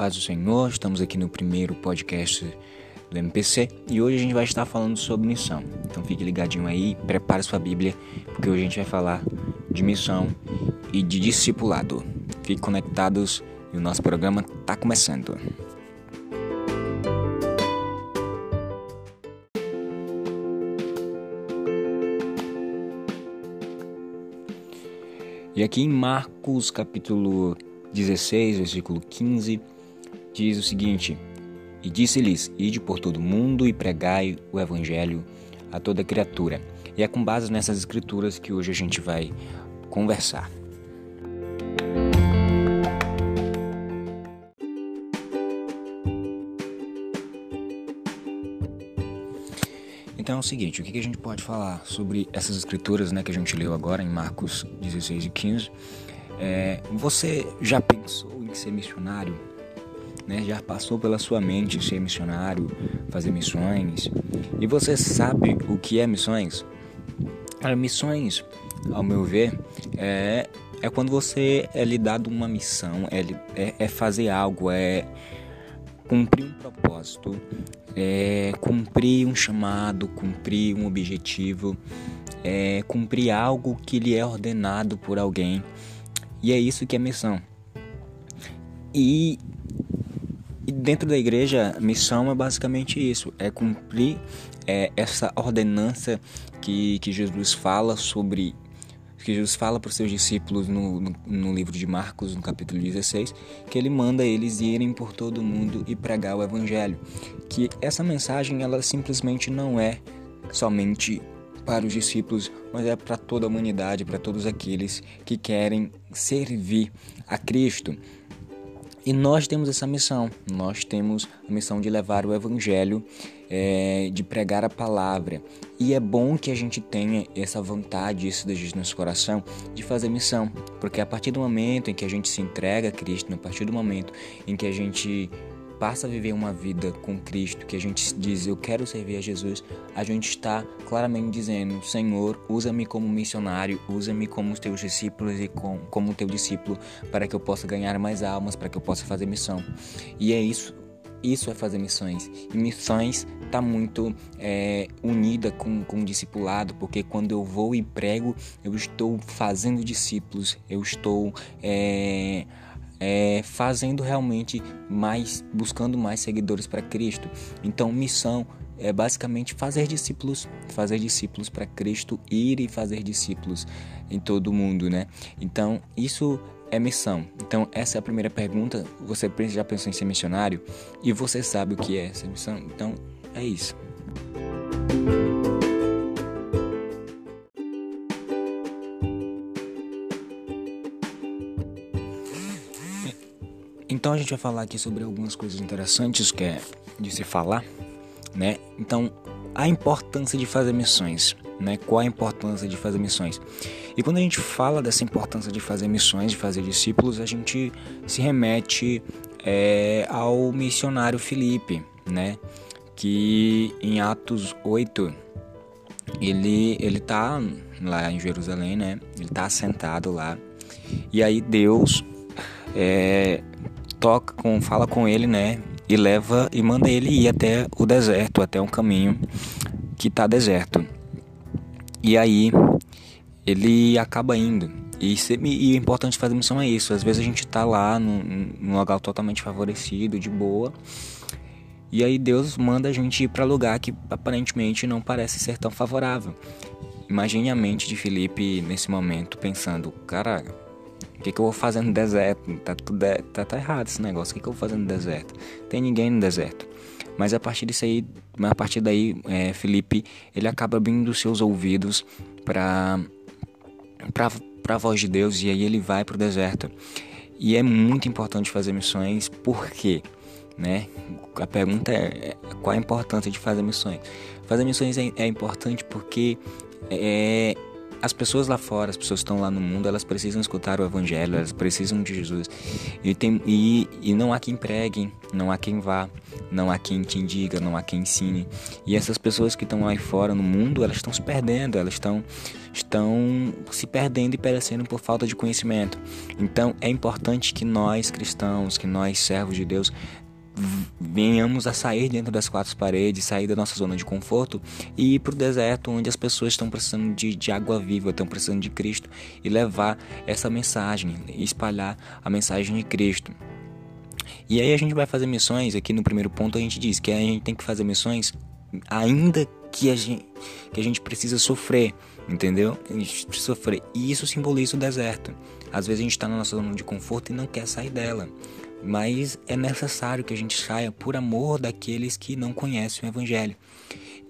paz do Senhor. Estamos aqui no primeiro podcast do MPC e hoje a gente vai estar falando sobre missão. Então fique ligadinho aí, prepare sua Bíblia, porque hoje a gente vai falar de missão e de discipulado. Fiquem conectados e o nosso programa está começando. E aqui em Marcos capítulo 16, versículo 15, diz o seguinte: E disse-lhes: Ide por todo mundo e pregai o evangelho a toda criatura. E é com base nessas escrituras que hoje a gente vai conversar. Então é o seguinte, o que a gente pode falar sobre essas escrituras né, que a gente leu agora em Marcos 16 e 15? É, você já pensou em ser missionário? Né? Já passou pela sua mente ser missionário, fazer missões? E você sabe o que é missões? Missões, ao meu ver, é, é quando você é lhe dado uma missão, é, é, é fazer algo, é cumprir um propósito, é cumprir um chamado, cumprir um objetivo, é cumprir algo que lhe é ordenado por alguém. E é isso que é missão. E, e dentro da igreja, missão é basicamente isso: é cumprir é, essa ordenança que, que Jesus fala sobre. Que Jesus fala para os seus discípulos no, no, no, livro de Marcos, no capítulo 16, que ele manda eles irem por todo o mundo e pregar o evangelho. Que essa mensagem ela simplesmente não é somente para os discípulos, mas é para toda a humanidade, para todos aqueles que querem servir a Cristo. E nós temos essa missão, nós temos a missão de levar o Evangelho, é, de pregar a palavra. E é bom que a gente tenha essa vontade, isso desejo no nosso coração, de fazer missão, porque a partir do momento em que a gente se entrega a Cristo, a partir do momento em que a gente passa a viver uma vida com Cristo, que a gente diz eu quero servir a Jesus, a gente está claramente dizendo: Senhor, usa-me como missionário, usa-me como os teus discípulos e com, como teu discípulo para que eu possa ganhar mais almas, para que eu possa fazer missão. E é isso. Isso é fazer missões. E missões está muito é, unida com, com o discipulado, porque quando eu vou e prego, eu estou fazendo discípulos, eu estou é, é, fazendo realmente mais, buscando mais seguidores para Cristo. Então, missão é basicamente fazer discípulos, fazer discípulos para Cristo, ir e fazer discípulos em todo o mundo, né? Então, isso é missão. Então, essa é a primeira pergunta. Você já pensou em ser missionário? E você sabe o que é essa missão? Então, é isso. Então a gente vai falar aqui sobre algumas coisas interessantes que é de se falar, né? Então, a importância de fazer missões, né? Qual a importância de fazer missões? E quando a gente fala dessa importância de fazer missões, de fazer discípulos, a gente se remete é, ao missionário Filipe, né? Que em Atos 8 ele ele tá lá em Jerusalém, né? Ele tá assentado lá. E aí Deus é, toca com, fala com ele, né? E leva e manda ele ir até o deserto, até um caminho que está deserto. E aí ele acaba indo. E, e, o importante fazer missão é isso. Às vezes a gente está lá num, num lugar totalmente favorecido, de boa. E aí Deus manda a gente ir para lugar que aparentemente não parece ser tão favorável. Imagine a mente de Felipe nesse momento pensando, cara, o que, que eu vou fazer no deserto? Tá, tudo, tá, tá errado esse negócio. O que, que eu vou fazer no deserto? Tem ninguém no deserto. Mas a partir disso aí, a partir daí, é, Felipe, ele acaba abrindo seus ouvidos para para a voz de Deus e aí ele vai para o deserto. E é muito importante fazer missões, por quê? Né? A pergunta é, é qual a importância de fazer missões? Fazer missões é, é importante porque é, as pessoas lá fora, as pessoas que estão lá no mundo, elas precisam escutar o evangelho, elas precisam de Jesus. E, tem, e, e não há quem pregue, não há quem vá, não há quem te indiga, não há quem ensine. E essas pessoas que estão lá fora no mundo, elas estão se perdendo, elas estão estão se perdendo e perecendo por falta de conhecimento. Então é importante que nós cristãos, que nós servos de Deus, venhamos a sair dentro das quatro paredes, sair da nossa zona de conforto e ir para o deserto onde as pessoas estão precisando de, de água viva, estão precisando de Cristo e levar essa mensagem, espalhar a mensagem de Cristo. E aí a gente vai fazer missões, aqui no primeiro ponto a gente diz que a gente tem que fazer missões ainda que a gente, que a gente precisa sofrer, entendeu? A gente sofrer. E isso simboliza o deserto. Às vezes a gente está na nossa zona de conforto e não quer sair dela mas é necessário que a gente saia por amor daqueles que não conhecem o Evangelho.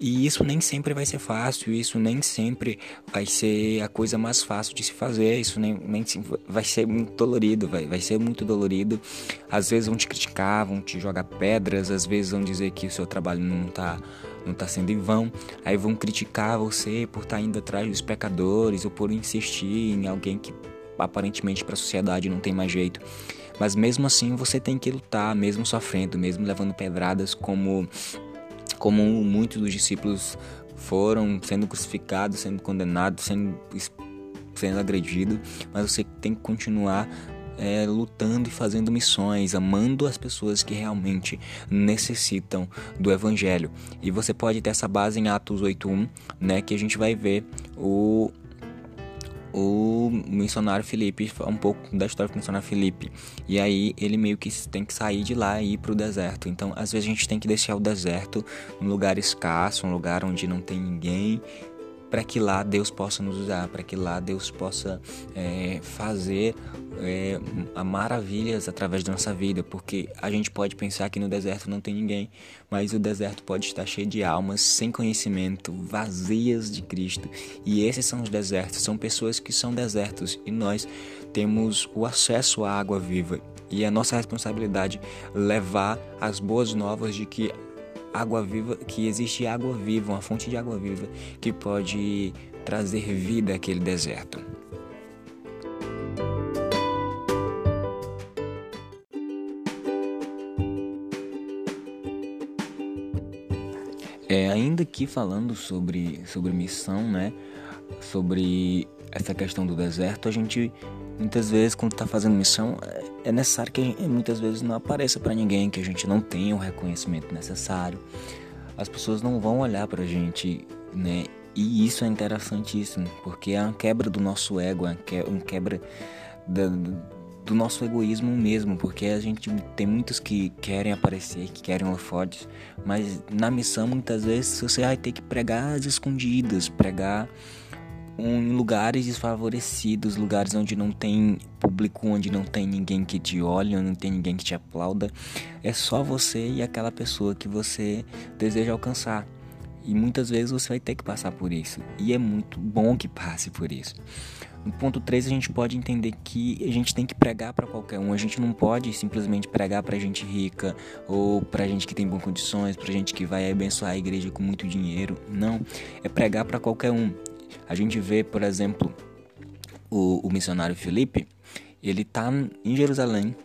E isso nem sempre vai ser fácil, isso nem sempre vai ser a coisa mais fácil de se fazer, isso nem, nem vai ser muito dolorido, vai, vai ser muito dolorido. Às vezes vão te criticar, vão te jogar pedras, às vezes vão dizer que o seu trabalho não está não está sendo em vão. Aí vão criticar você por estar tá indo atrás dos pecadores ou por insistir em alguém que aparentemente para a sociedade não tem mais jeito. Mas mesmo assim você tem que lutar, mesmo sofrendo, mesmo levando pedradas, como, como muitos dos discípulos foram sendo crucificados, sendo condenados, sendo, sendo agredidos. Mas você tem que continuar é, lutando e fazendo missões, amando as pessoas que realmente necessitam do Evangelho. E você pode ter essa base em Atos 8.1, né, que a gente vai ver o, o missionário Felipe, um pouco da história do missionário Felipe. E aí ele meio que tem que sair de lá e ir para o deserto. Então, às vezes a gente tem que deixar o deserto um lugar escasso, um lugar onde não tem ninguém, para que lá Deus possa nos usar, para que lá Deus possa é, fazer é, maravilhas através da nossa vida, porque a gente pode pensar que no deserto não tem ninguém, mas o deserto pode estar cheio de almas sem conhecimento, vazias de Cristo, e esses são os desertos, são pessoas que são desertos e nós temos o acesso à água viva. E é nossa responsabilidade levar as boas novas de que água viva, que existe água viva, uma fonte de água viva que pode trazer vida àquele deserto. É, ainda que falando sobre, sobre missão, né? Sobre essa questão do deserto, a gente muitas vezes quando está fazendo missão é, é necessário que gente, muitas vezes não apareça para ninguém, que a gente não tenha o reconhecimento necessário. As pessoas não vão olhar para a gente, né? E isso é interessantíssimo, porque é uma quebra do nosso ego, é uma quebra da, do nosso egoísmo mesmo, porque a gente tem muitos que querem aparecer, que querem holofotes, mas na missão muitas vezes você vai ter que pregar às escondidas, pregar em lugares desfavorecidos, lugares onde não tem público, onde não tem ninguém que te olhe, onde não tem ninguém que te aplauda. É só você e aquela pessoa que você deseja alcançar. E muitas vezes você vai ter que passar por isso. E é muito bom que passe por isso. No ponto 3, a gente pode entender que a gente tem que pregar para qualquer um. A gente não pode simplesmente pregar para gente rica ou para gente que tem boas condições, para gente que vai abençoar a igreja com muito dinheiro. Não, é pregar para qualquer um. A gente vê, por exemplo, o, o missionário Felipe, ele tá em Jerusalém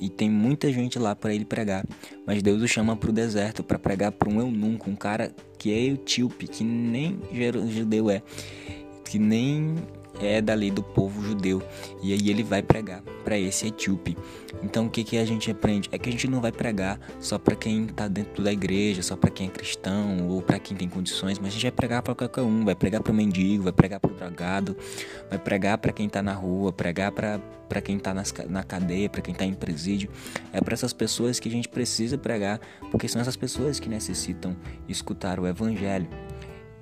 e tem muita gente lá para ele pregar, mas Deus o chama para o deserto para pregar para um eunuco, um cara que é etíope, que nem judeu é, que nem é dali do povo judeu. E aí ele vai pregar para esse etíope. Então o que, que a gente aprende? É que a gente não vai pregar só para quem está dentro da igreja, só para quem é cristão ou para quem tem condições, mas a gente vai pregar para qualquer um. Vai pregar para o mendigo, vai pregar para o dragado, vai pregar para quem está na rua, pregar para quem está na cadeia, para quem está em presídio. É para essas pessoas que a gente precisa pregar, porque são essas pessoas que necessitam escutar o evangelho.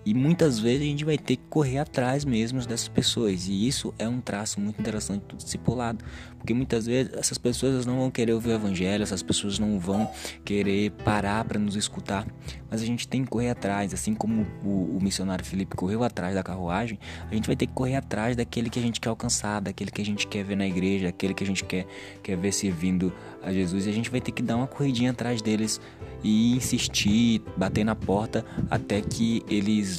E muitas vezes a gente vai ter que correr atrás mesmo dessas pessoas. E isso é um traço muito interessante do discipulado. Porque muitas vezes essas pessoas não vão querer ouvir o evangelho, essas pessoas não vão querer parar para nos escutar. Mas a gente tem que correr atrás. Assim como o, o, missionário Felipe correu atrás da carruagem, a gente vai ter que correr atrás daquele que a gente quer alcançar, daquele que a gente quer ver na igreja, daquele que a gente quer, quer ver servindo a Jesus. E a gente vai ter que dar uma corridinha atrás deles e insistir, bater na porta até que eles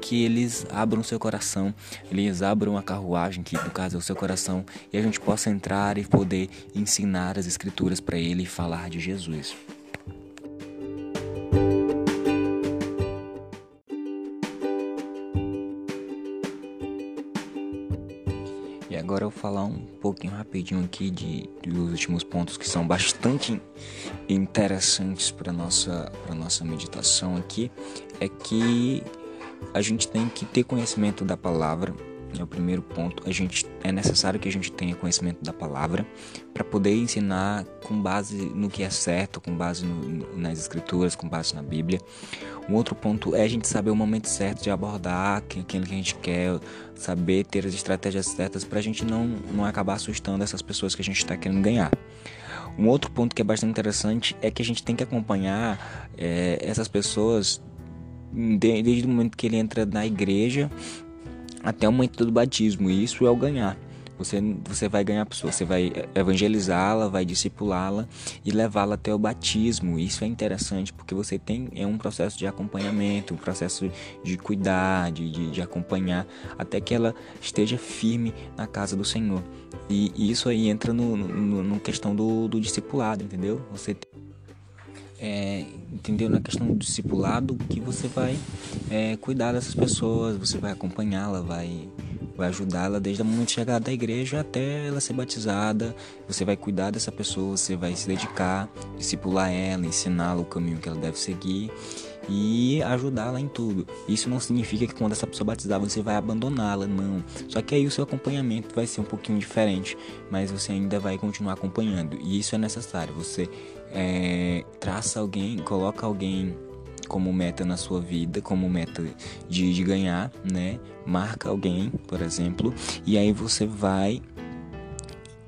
que eles abram seu coração, eles abram a carruagem, que no caso é o seu coração, e a gente possa entrar e poder ensinar as escrituras para ele e falar de Jesus. E agora eu vou falar um pouquinho rapidinho aqui de, dos últimos pontos que são bastante interessantes para nossa para nossa meditação aqui é que a gente tem que ter conhecimento da palavra é o primeiro ponto. A gente é necessário que a gente tenha conhecimento da palavra para poder ensinar com base no que é certo, com base no, nas escrituras, com base na Bíblia. Um outro ponto é a gente saber o momento certo de abordar aquilo que a gente quer, saber ter as estratégias certas para a gente não, não acabar assustando essas pessoas que a gente está querendo ganhar. Um outro ponto que é bastante interessante é que a gente tem que acompanhar é, essas pessoas desde o momento que ele entra na igreja até o momento do batismo. E isso é o ganhar. Você, você vai ganhar a pessoa, você vai evangelizá-la, vai discipulá-la e levá-la até o batismo. Isso é interessante porque você tem é um processo de acompanhamento, um processo de cuidar, de, de, de acompanhar, até que ela esteja firme na casa do Senhor. E, e isso aí entra no, no, no questão do, do discipulado, entendeu? Você é, entendeu? Na questão do discipulado, que você vai é, cuidar dessas pessoas, você vai acompanhá-la, vai, vai ajudá-la desde o momento de chegar da igreja até ela ser batizada. Você vai cuidar dessa pessoa, você vai se dedicar, discipular ela, ensiná-la o caminho que ela deve seguir e ajudá-la em tudo. Isso não significa que quando essa pessoa batizar você vai abandoná-la, não. Só que aí o seu acompanhamento vai ser um pouquinho diferente, mas você ainda vai continuar acompanhando. E isso é necessário. Você é, traça alguém, coloca alguém como meta na sua vida, como meta de, de ganhar, né? Marca alguém, por exemplo, e aí você vai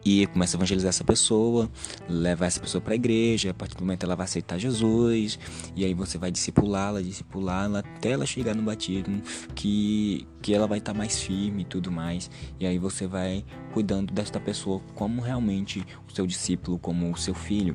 e começa a evangelizar essa pessoa, levar essa pessoa para a igreja, a partir do momento ela vai aceitar Jesus, e aí você vai discipulá-la, discipulá-la até ela chegar no batismo, que, que ela vai estar tá mais firme e tudo mais, e aí você vai cuidando desta pessoa como realmente o seu discípulo, como o seu filho.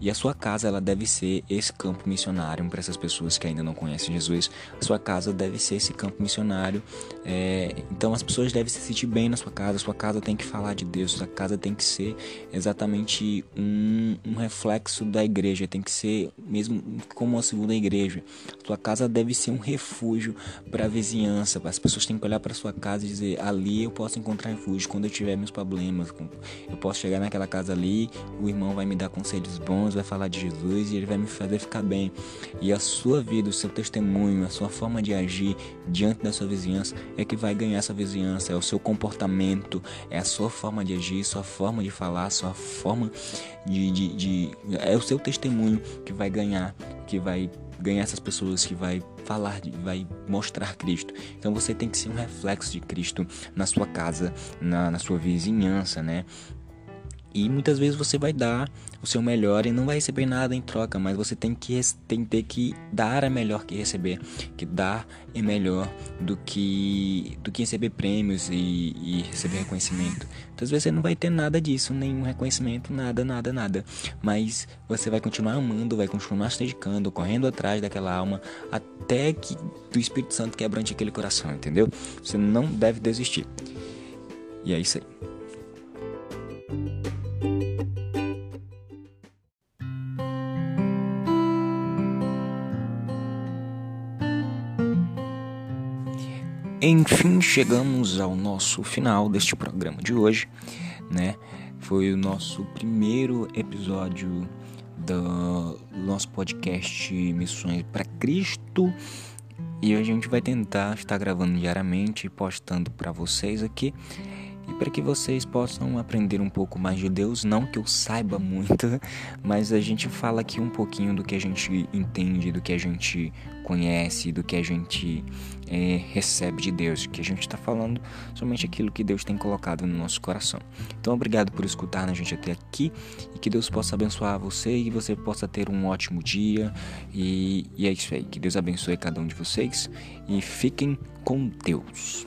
E a sua casa ela deve ser esse campo missionário para essas pessoas que ainda não conhecem Jesus. A sua casa deve ser esse campo missionário. É, então as pessoas devem se sentir bem na sua casa. A sua casa tem que falar de Deus. A sua casa tem que ser exatamente um, um reflexo da igreja. Tem que ser mesmo como uma segunda igreja. A sua casa deve ser um refúgio para a vizinhança. As pessoas têm que olhar para sua casa e dizer: ali eu posso encontrar refúgio quando eu tiver meus problemas. Eu posso chegar naquela casa ali, o irmão vai me dar conselhos bons vai falar de Jesus e ele vai me fazer ficar bem. E a sua vida, o seu testemunho, a sua forma de agir diante da sua vizinhança é que vai ganhar essa vizinhança. É o seu comportamento, é a sua forma de agir, sua forma de falar, sua forma de, de, de é o seu testemunho que vai ganhar, que vai ganhar essas pessoas que vai falar, vai mostrar Cristo. Então você tem que ser um reflexo de Cristo na sua casa, na, na sua vizinhança, né? E muitas vezes você vai dar o seu melhor e não vai receber nada em troca, mas você tem que tem ter que dar é melhor que receber, que dar é melhor do que do que receber prêmios e, e receber reconhecimento. Muitas vezes você não vai ter nada disso, nenhum reconhecimento, nada, nada, nada. Mas você vai continuar amando, vai continuar se dedicando, correndo atrás daquela alma até que o Espírito Santo quebrante aquele coração, entendeu? Você não deve desistir. E é isso aí. Enfim, chegamos ao nosso final deste programa de hoje, né? Foi o nosso primeiro episódio do nosso podcast Missões para Cristo e a gente vai tentar estar gravando diariamente e postando para vocês aqui e para que vocês possam aprender um pouco mais de Deus, não que eu saiba muito, mas a gente fala aqui um pouquinho do que a gente entende, do que a gente conhece, do que a gente é, recebe de Deus, que a gente está falando somente aquilo que Deus tem colocado no nosso coração. Então, obrigado por escutar a gente até aqui e que Deus possa abençoar você e você possa ter um ótimo dia. E, e é isso aí. Que Deus abençoe cada um de vocês e fiquem com Deus.